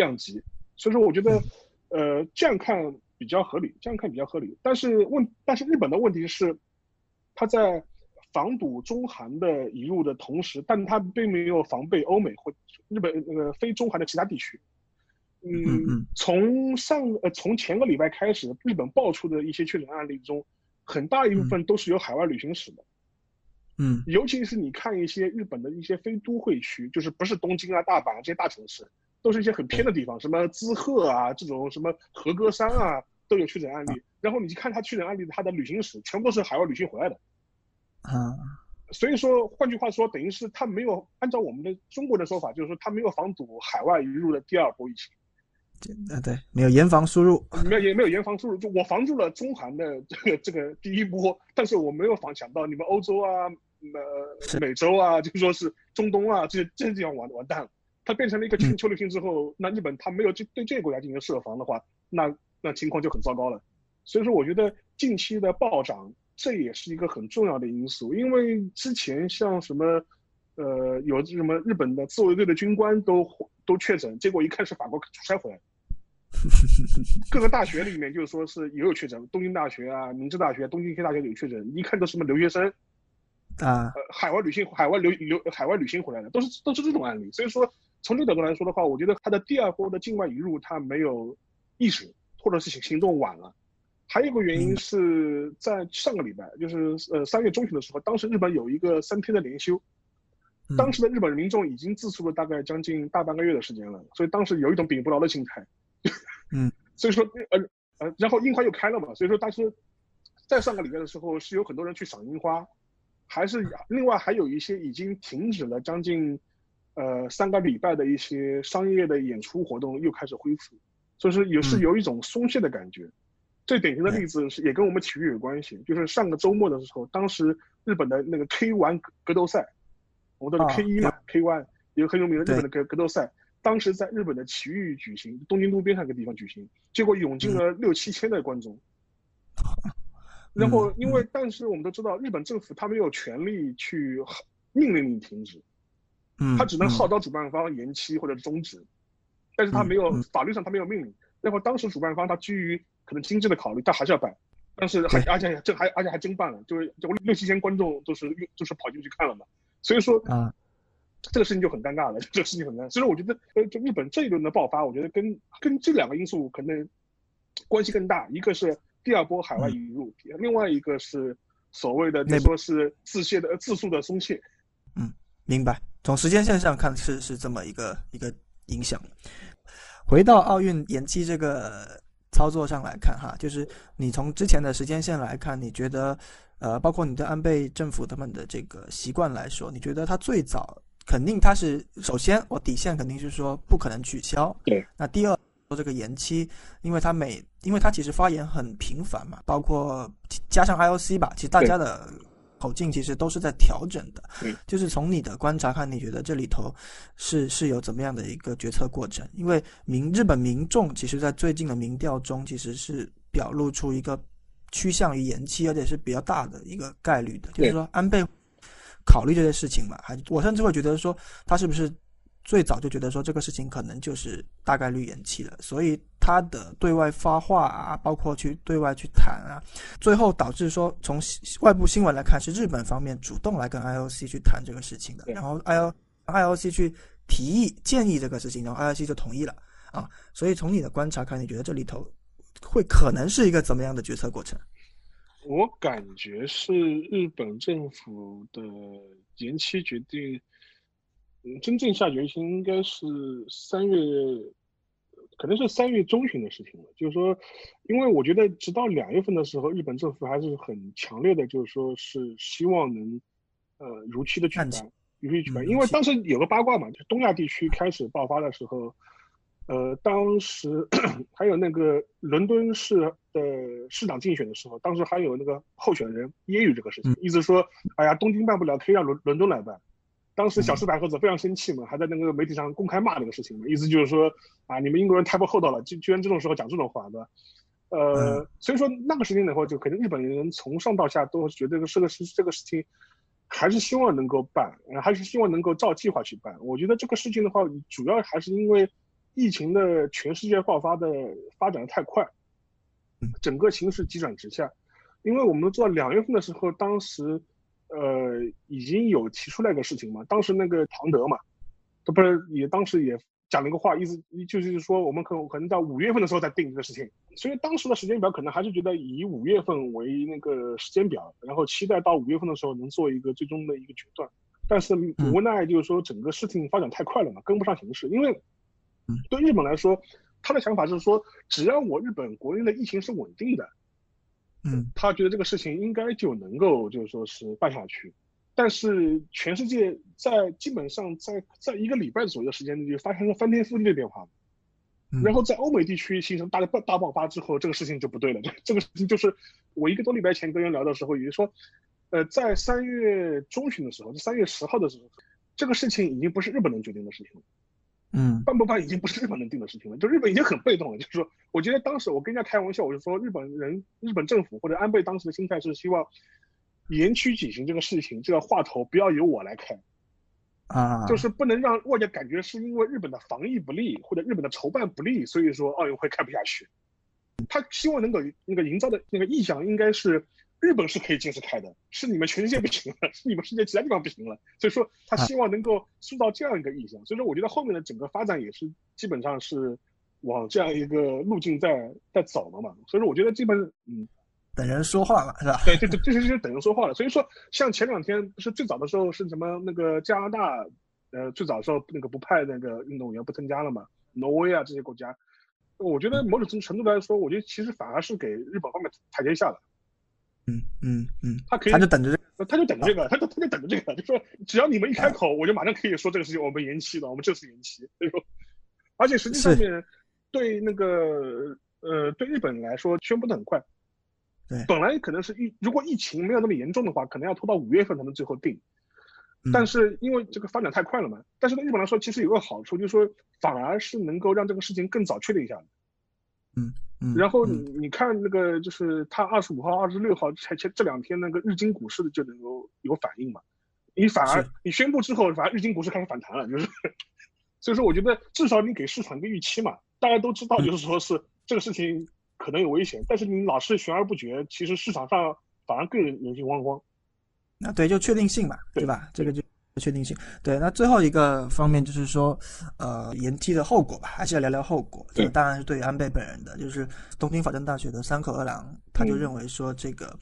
量级，所以说我觉得，呃，这样看比较合理，这样看比较合理。但是问，但是日本的问题是，他在防堵中韩的引入的同时，但他并没有防备欧美或日本那个非中韩的其他地区。嗯，从上呃从前个礼拜开始，日本爆出的一些确诊案例中，很大一部分都是有海外旅行史的。
嗯，
尤其是你看一些日本的一些非都会区，就是不是东京啊、大阪啊这些大城市，都是一些很偏的地方，什么滋贺啊这种，什么和歌山啊都有确诊案例。然后你去看他确诊案例，他的旅行史全部都是海外旅行回来的。
啊，
所以说，换句话说，等于是他没有按照我们的中国的说法，就是说他没有防堵海外移入的第二波疫情。
啊，对，没有严防输入，
没有也没有严防输入，就我防住了中韩的这个这个第一波，但是我没有防想到你们欧洲啊。呃，美洲啊，就说是中东啊，这些这些地方完完蛋了。它变成了一个全球流行之后，那日本它没有对对这个国家进行设防的话，那那情况就很糟糕了。所以说，我觉得近期的暴涨，这也是一个很重要的因素。因为之前像什么，呃，有什么日本的自卫队的军官都都确诊，结果一看是法国出差回来，各个大学里面就是说是也有确诊，东京大学啊、明治大学、东京医科大学有确诊，一看都是什么留学生。
啊，
呃，海外旅行、海外留留、海外旅行回来的，都是都是这种案例。所以说，从这个角度来说的话，我觉得它的第二波的境外移入，它没有意识，或者是行行动晚了。还有一个原因是在上个礼拜，就是呃三月中旬的时候，当时日本有一个三天的连休，当时的日本民众已经自述了大概将近大半个月的时间了，所以当时有一种饼不牢的心态。
嗯，*laughs*
所以说呃呃，然后樱花又开了嘛，所以说当时在上个礼拜的时候，是有很多人去赏樱花。还是另外还有一些已经停止了将近，呃三个礼拜的一些商业的演出活动又开始恢复，所以说也是有一种松懈的感觉。最典型的例子是也跟我们体育有关系，就是上个周末的时候，当时日本的那个 K One 格斗赛，我们都是 K 一嘛，K One 一个很有名的日本的格格斗赛，当时在日本的埼玉举行，东京都边上一个地方举行，结果涌进了六七千的观众。*laughs* 然后，因为但是我们都知道，日本政府他没有权利去命令你停止，
嗯，
他只能号召主办方延期或者终止，但是他没有法律上他没有命令。然后当时主办方他基于可能经济的考虑，他还是要办，但是还而且这还而且还真办了，就是就六七千观众都是就是跑进去看了嘛。所以说
啊，
这个事情就很尴尬了，*laughs* 这个事情很尴尬。所以说我觉得，呃，就日本这一轮的爆发，我觉得跟跟这两个因素可能关系更大，一个是。第二波海外引入，另外一个是所谓的你说是自卸的自诉的松懈。
嗯，明白。从时间线上看是是这么一个一个影响。回到奥运延期这个操作上来看哈，就是你从之前的时间线来看，你觉得呃，包括你的安倍政府他们的这个习惯来说，你觉得他最早肯定他是首先我底线肯定是说不可能取消。
对。
那第二。说这个延期，因为他每，因为他其实发言很频繁嘛，包括加上 IOC 吧，其实大家的口径其实都是在调整的。就是从你的观察看，你觉得这里头是是有怎么样的一个决策过程？因为民日本民众其实，在最近的民调中，其实是表露出一个趋向于延期，而且是比较大的一个概率的。就是说，安倍考虑这些事情嘛，还我甚至会觉得说，他是不是？最早就觉得说这个事情可能就是大概率延期了，所以他的对外发话啊，包括去对外去谈啊，最后导致说从外部新闻来看，是日本方面主动来跟 IOC 去谈这个事情的，然后 I O IOC 去提议建议这个事情，然后 IOC 就同意了啊。所以从你的观察看，你觉得这里头会可能是一个怎么样的决策过程？
我感觉是日本政府的延期决定。嗯，真正下决心应该是三月，可能是三月中旬的事情了。就是说，因为我觉得直到两月份的时候，日本政府还是很强烈的，就是说是希望能，呃，如期的举办，如期举办。因为当时有个八卦嘛，就东亚地区开始爆发的时候，呃，当时 *clears throat* 还有那个伦敦市的市长竞选的时候，当时还有那个候选人揶揄这个事情，意思说，哎呀，东京办不了，可以让伦伦敦来办。当时小石百合子非常生气嘛，还在那个媒体上公开骂这个事情嘛，意思就是说啊，你们英国人太不厚道了，居居然这种时候讲这种话，对吧？呃，所以说那个时间的话，就可能日本人从上到下都觉得这个事这个事情还是希望能够办，还是希望能够照计划去办。我觉得这个事情的话，主要还是因为疫情的全世界爆发的发展的太快，整个形势急转直下。因为我们都知道两月份的时候，当时。呃，已经有提出来个事情嘛？当时那个唐德嘛，他不是也当时也讲了一个话，意思就是说我们可可能到五月份的时候再定这个事情。所以当时的时间表可能还是觉得以五月份为那个时间表，然后期待到五月份的时候能做一个最终的一个决断。但是无奈就是说整个事情发展太快了嘛，跟不上形势。因为对日本来说，他的想法是说，只要我日本国内的疫情是稳定的，
嗯，
他觉得这个事情应该就能够就是说是办下去。但是全世界在基本上在在一个礼拜左右的时间内就发生了翻天覆地的变化，然后在欧美地区形成大爆大爆发之后，这个事情就不对了。这 *laughs* 这个事情就是我一个多礼拜前跟人聊的时候，也就是说，呃，在三月中旬的时候，三月十号的时候，这个事情已经不是日本能决定的事情了。
嗯，
办不办已经不是日本能定的事情了，*laughs* 就日本已经很被动了。就是说，我觉得当时我跟人家开玩笑，我就说日本人、日本政府或者安倍当时的心态是希望。延期举行这个事情，这个话头不要由我来开，
啊，
就是不能让外界感觉是因为日本的防疫不利或者日本的筹办不利，所以说奥运会开不下去。他希望能够那个营造的那个意向应该是日本是可以坚持开的，是你们全世界不行了，是你们世界其他地方不行了。所以说他希望能够塑造这样一个意象。所以说我觉得后面的整个发展也是基本上是往这样一个路径在在走的嘛。所以说我觉得基本嗯。
等人说话嘛，是吧？
对，这这这是等人说话了。所以说，像前两天不是最早的时候是什么那个加拿大，呃，最早的时候那个不派那个运动员不参加了嘛？挪威啊这些国家，我觉得某种程度来说，我觉得其实反而是给日本方面台阶下了。
嗯嗯嗯，
他可以，
他就等着
这个，他就等着这个，他就他就等着这个，就说只要你们一开口，我就马上可以说这个事情我们延期了，我们这次延期。所以说，而且实际上面对那个呃对日本来说宣布的很快。
对，
本来可能是疫，如果疫情没有那么严重的话，可能要拖到五月份才能最后定。但是因为这个发展太快了嘛，但是对日本来说，其实有个好处，就是说反而是能够让这个事情更早确定下来。
嗯嗯。
然后你你看那个，就是他二十五号、二十六号才前这两天那个日经股市的就能够有反应嘛？你反而你宣布之后，反而日经股市开始反弹了，就是。*laughs* 所以说，我觉得至少你给市场一个预期嘛，大家都知道，就是说是这个事情。可能有危险，但是你老是悬而不决，其实市场上反而更人心惶惶。
那对，就确定性嘛，对吧？这个就确定性。对，那最后一个方面就是说，呃，延期的后果吧，还是要聊聊后果。这个当然是对于安倍本人的，就是东京法政大学的三口二郎，他就认为说，这个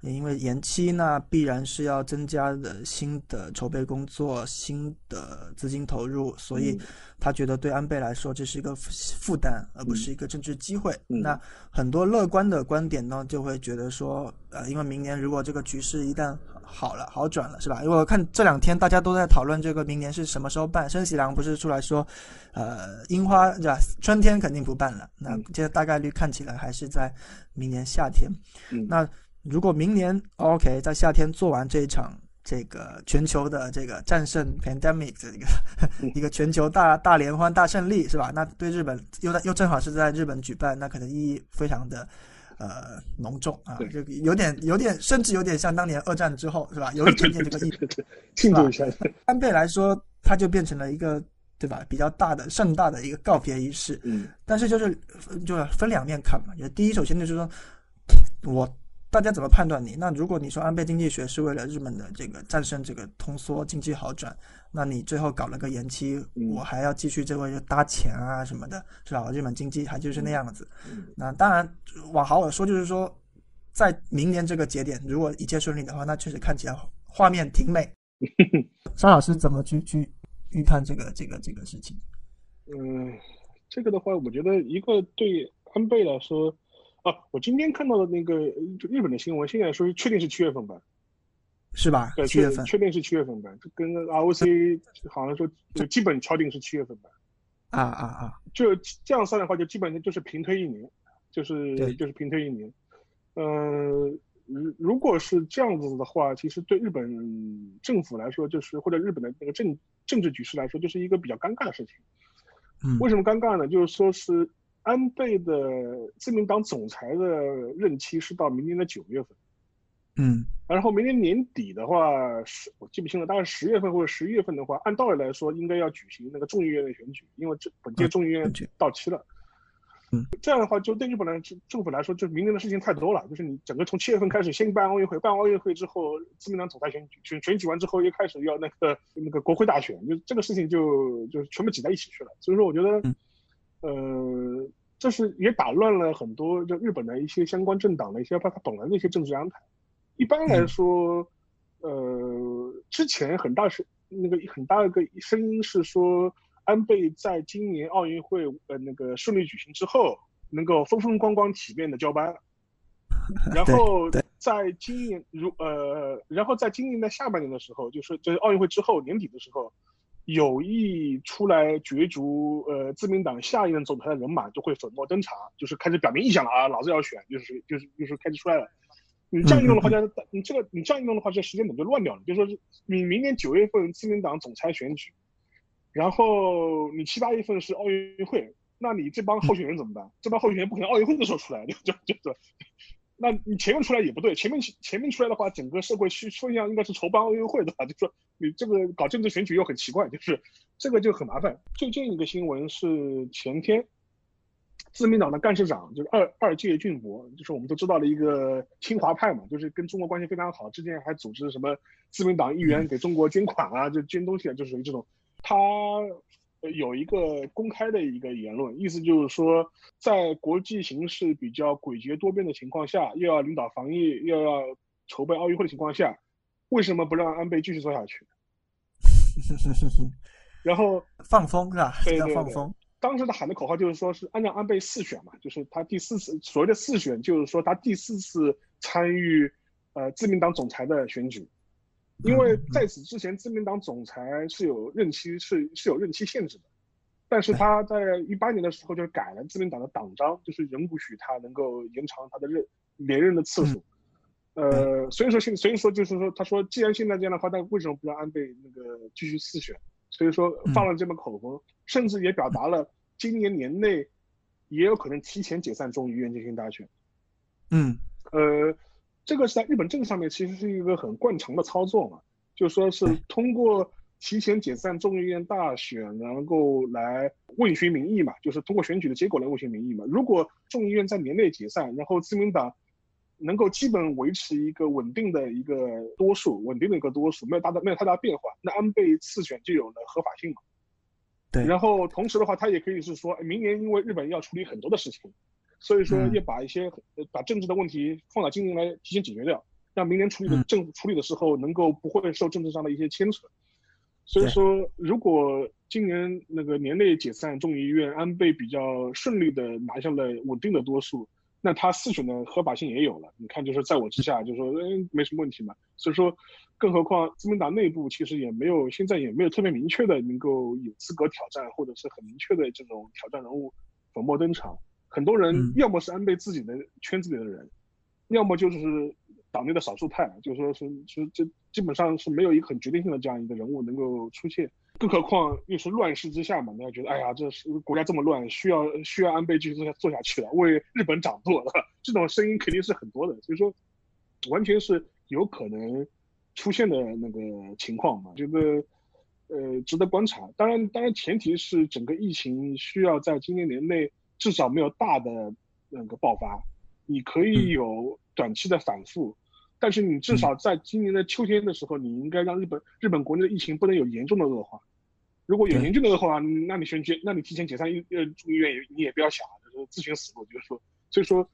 因为延期，那必然是要增加的新的筹备工作、新的资金投入，所以。他觉得对安倍来说这是一个负担，而不是一个政治机会。那很多乐观的观点呢，就会觉得说，呃，因为明年如果这个局势一旦好了、好转了，是吧？因为我看这两天大家都在讨论这个明年是什么时候办，申喜良不是出来说，呃，樱花对吧？春天肯定不办了，那这大概率看起来还是在明年夏天。那如果明年 OK 在夏天做完这一场。这个全球的这个战胜 pandemic 的一个 *laughs* 一个全球大大联欢大胜利是吧？那对日本又在又正好是在日本举办，那可能意义非常的呃浓重啊，就有点有点甚至有点像当年二战之后是吧？*laughs* 有一点点这个意思
庆祝一下。
安倍来说，它就变成了一个对吧？比较大的盛大的一个告别仪式。
嗯。
但是就是就分两面看嘛，就第一，首先就是说我。大家怎么判断你？那如果你说安倍经济学是为了日本的这个战胜这个通缩、经济好转，那你最后搞了个延期，我还要继续这个搭钱啊什么的，是吧？日本经济还就是那样子。那当然往好了说，就是说在明年这个节点，如果一切顺利的话，那确实看起来画面挺美。*laughs* 沙老师怎么去去预判这个这个这个事情？
嗯，这个的话，我觉得一个对安倍来说。啊，*laughs* 我今天看到的那个就日本的新闻，现在说确定是七月份吧，
是吧？
对，
七月份
确定是七月份办，跟 ROC 好像说就基本敲定是七月份吧。
啊啊啊！
就这样算的话，就基本上就是平推一年，就是，就是平推一年。嗯，如如果是这样子的话，其实对日本政府来说，就是或者日本的那个政政治局势来说，就是一个比较尴尬的事情。
嗯，
为什么尴尬呢？就是说是。安倍的自民党总裁的任期是到明年的九月份，
嗯，
然后明年年底的话，是我记不清了，大概十月份或者十一月份的话，按道理来说应该要举行那个众议院的选举，因为这本届众议院到期了。
嗯，
这样的话就对日本来政府来说，就明年的事情太多了。就是你整个从七月份开始，先办奥运会，办奥运会之后，自民党总裁选举选选举完之后，又开始要那个那个国会大选，就这个事情就就全部挤在一起去了。所以说，我觉得，呃，这是也打乱了很多就日本的一些相关政党的一些他他本来的一些政治安排。一般来说，呃，之前很大是那个很大一个声音是说。安倍在今年奥运会呃那个顺利举行之后，能够风风光光体面的交班，*laughs* 然后在今年如呃，然后在今年的下半年的时候，就是就是奥运会之后年底的时候，有意出来角逐呃自民党下一任总裁的人马就会粉墨登场，就是开始表明意向了啊，老子要选，就是就是就是开始出来了。你这样一弄的话，就你这个你这样一弄的话，这时间点就乱掉了。就说是你明年九月份自民党总裁选举。然后你七八月份是奥运会，那你这帮候选人怎么办？这帮候选人不可能奥运会的时候出来，就就就就，那你前面出来也不对，前面前面出来的话，整个社会趋风向应该是筹办奥运会的吧？就说你这个搞政治选举又很奇怪，就是这个就很麻烦。最近一个新闻是前天，自民党的干事长就是二二届俊博，就是我们都知道的一个清华派嘛，就是跟中国关系非常好，之前还组织什么自民党议员给中国捐款啊，就捐东西啊，就属于这种。他有一个公开的一个言论，意思就是说，在国际形势比较诡谲多变的情况下，又要领导防疫，又要筹备奥运会的情况下，为什么不让安倍继续做下去？*laughs* 然后 *laughs*
放风是吧？
对对
放风。
当时他喊的口号就是说，是按照安倍四选嘛，就是他第四次所谓的四选，就是说他第四次参与呃自民党总裁的选举。因为在此之前，自民党总裁是有任期是是有任期限制的，但是他在一八年的时候就改了自民党的党章，就是仍不许他能够延长他的任连任的次数。呃，所以说现所以说就是说，他说既然现在这样的话，那为什么不让安倍那个继续四选？所以说放了这么口风，甚至也表达了今年年内也有可能提前解散众议院进行大选。
嗯，
呃。这个是在日本政治上面其实是一个很惯常的操作嘛，就说是通过提前解散众议院大选，然后来问询民意嘛，就是通过选举的结果来问询民意嘛。如果众议院在年内解散，然后自民党能够基本维持一个稳定的一个多数，稳定的一个多数，没有大的没有太大变化，那安倍次选就有了合法性嘛。
对，
然后同时的话，他也可以是说，明年因为日本要处理很多的事情。所以说要把一些把政治的问题放到今年来提前解决掉，让明年处理的政处理的时候能够不会受政治上的一些牵扯。所以说，如果今年那个年内解散众议院，安倍比较顺利的拿下了稳定的多数，那他四选的合法性也有了。你看，就是在我之下，就说嗯没什么问题嘛。所以说，更何况自民党内部其实也没有现在也没有特别明确的能够有资格挑战或者是很明确的这种挑战人物粉墨登场。很多人要么是安倍自己的圈子里的人，要么就是党内的少数派，就说是是这基本上是没有一个很决定性的这样一个人物能够出现，更何况又是乱世之下嘛，大家觉得哎呀，这是国家这么乱，需要需要安倍继续做下做下去了，为日本掌舵了，*laughs* 这种声音肯定是很多的，所以说完全是有可能出现的那个情况嘛，觉得呃值得观察。当然，当然前提是整个疫情需要在今年年内。至少没有大的那个爆发，你可以有短期的反复，但是你至少在今年的秋天的时候，你应该让日本日本国内的疫情不能有严重的恶化。如果有严重的恶化，那你选举，那你提前解散医呃住院，你也不要想，就是自寻死路。就是说，所以说，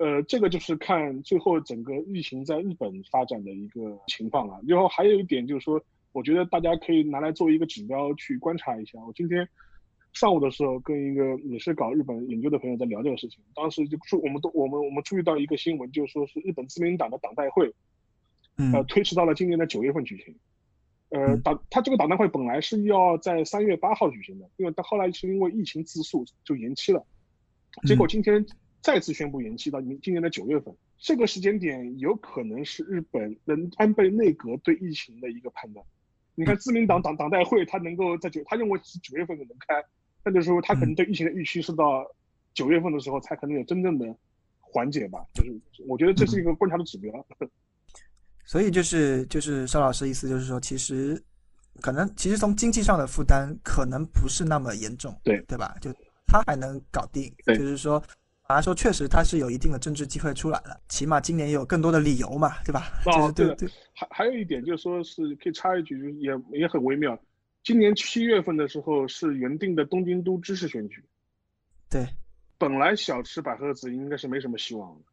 呃，这个就是看最后整个疫情在日本发展的一个情况了。然后还有一点就是说，我觉得大家可以拿来做一个指标去观察一下。我今天。上午的时候，跟一个也是搞日本研究的朋友在聊这个事情。当时就注，我们都我们我们注意到一个新闻，就是说是日本自民党的党代会，呃，推迟到了今年的九月份举行。呃，党他这个党代会本来是要在三月八号举行的，因为他后来是因为疫情自诉就延期了。结果今天再次宣布延期到明今年的九月份。这个时间点有可能是日本人安倍内阁对疫情的一个判断。你看自民党党党代会，他能够在九，他认为是九月份能开。那就是说，他可能对疫情的预期是到九月份的时候才可能有真正的缓解吧。就是我觉得这是一个观察的指标。*laughs*
所以就是就是邵老师意思就是说，其实可能其实从经济上的负担可能不是那么严重，
对
对吧？就他还能搞定，
对
就是说，反而说确实他是有一定的政治机会出来了，起码今年也有更多的理由嘛，对吧？
哦 *laughs*
就是对
对
对，
还还有一点就是说是可以插一句，就是也也很微妙。今年七月份的时候是原定的东京都知事选举，
对，
本来小池百合子应该是没什么希望的，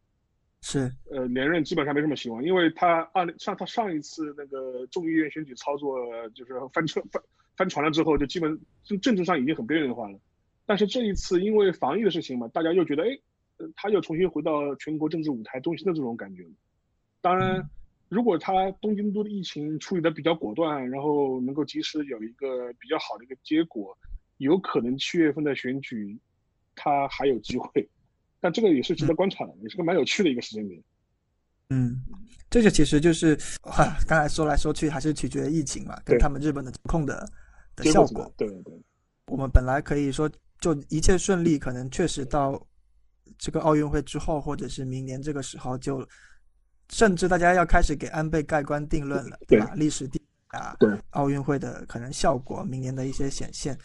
是，
呃，连任基本上没什么希望，因为他二上他上一次那个众议院选举操作就是翻车翻翻船了之后，就基本就政治上已经很边缘化了。但是这一次因为防疫的事情嘛，大家又觉得哎，呃他又重新回到全国政治舞台中心的这种感觉。当然，如果他东京都的疫情处理的比较果断，然后能够及时有一个比较好的一个结果，有可能七月份的选举他还有机会。但这个也是值得观察的，也是个蛮有趣的一个时间点。
嗯，这个其实就是，哈，刚才说来说去还是取决于疫情嘛，跟
对
他们日本的控的的效果。
对对
我们本来可以说就一切顺利，可能确实到这个奥运会之后，或者是明年这个时候就，甚至大家要开始给安倍盖棺定论了，对吧？历史地啊，
对
奥运会的可能效果，明年的一些显现。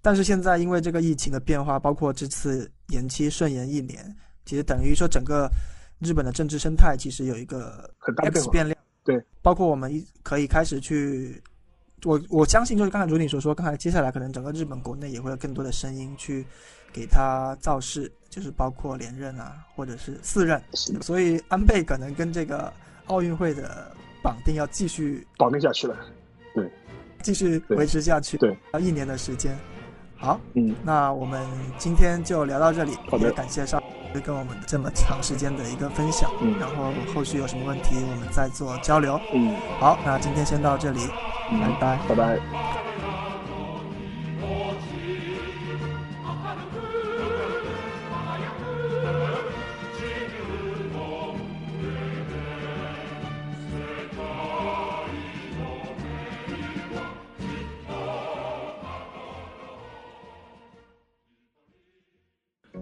但是现在因为这个疫情的变化，包括这次延期顺延一年，其实等于说整个日本的政治生态其实有一个
很大的变
X 变量。
对，
包括我们一可以开始去，我我相信就是刚才如你所说，刚才接下来可能整个日本国内也会有更多的声音去给他造势，就是包括连任啊，或者是四任。
是
所以安倍可能跟这个奥运会的绑定要继续
绑定下去了。
对继续维持下去，
对，
要一年的时间。好，
嗯，
那我们今天就聊到这里，也感谢上跟我们这么长时间的一个分享，
嗯
然后后续有什么问题我们再做交流。
嗯
好，那今天先到这里，
嗯，
拜拜。
拜拜。